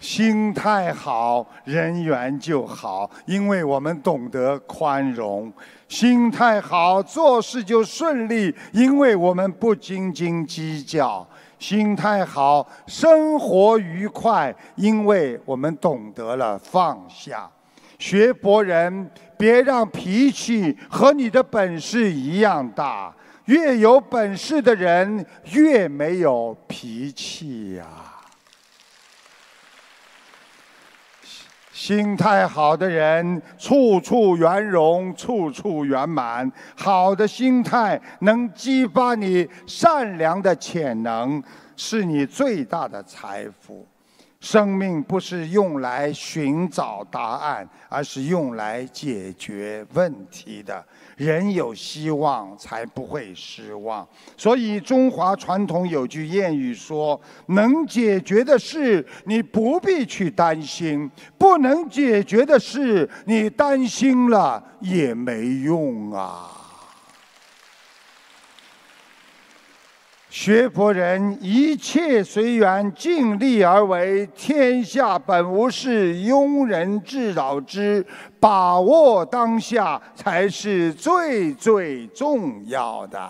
心态好，人缘就好，因为我们懂得宽容；心态好，做事就顺利，因为我们不斤斤计较；心态好，生活愉快，因为我们懂得了放下。学博人，别让脾气和你的本事一样大。越有本事的人，越没有脾气呀。心态好的人，处处圆融，处处圆满。好的心态能激发你善良的潜能，是你最大的财富。生命不是用来寻找答案，而是用来解决问题的。人有希望，才不会失望。所以，中华传统有句谚语说：“能解决的事，你不必去担心；不能解决的事，你担心了也没用啊。”学佛人一切随缘，尽力而为。天下本无事，庸人自扰之。把握当下才是最最重要的。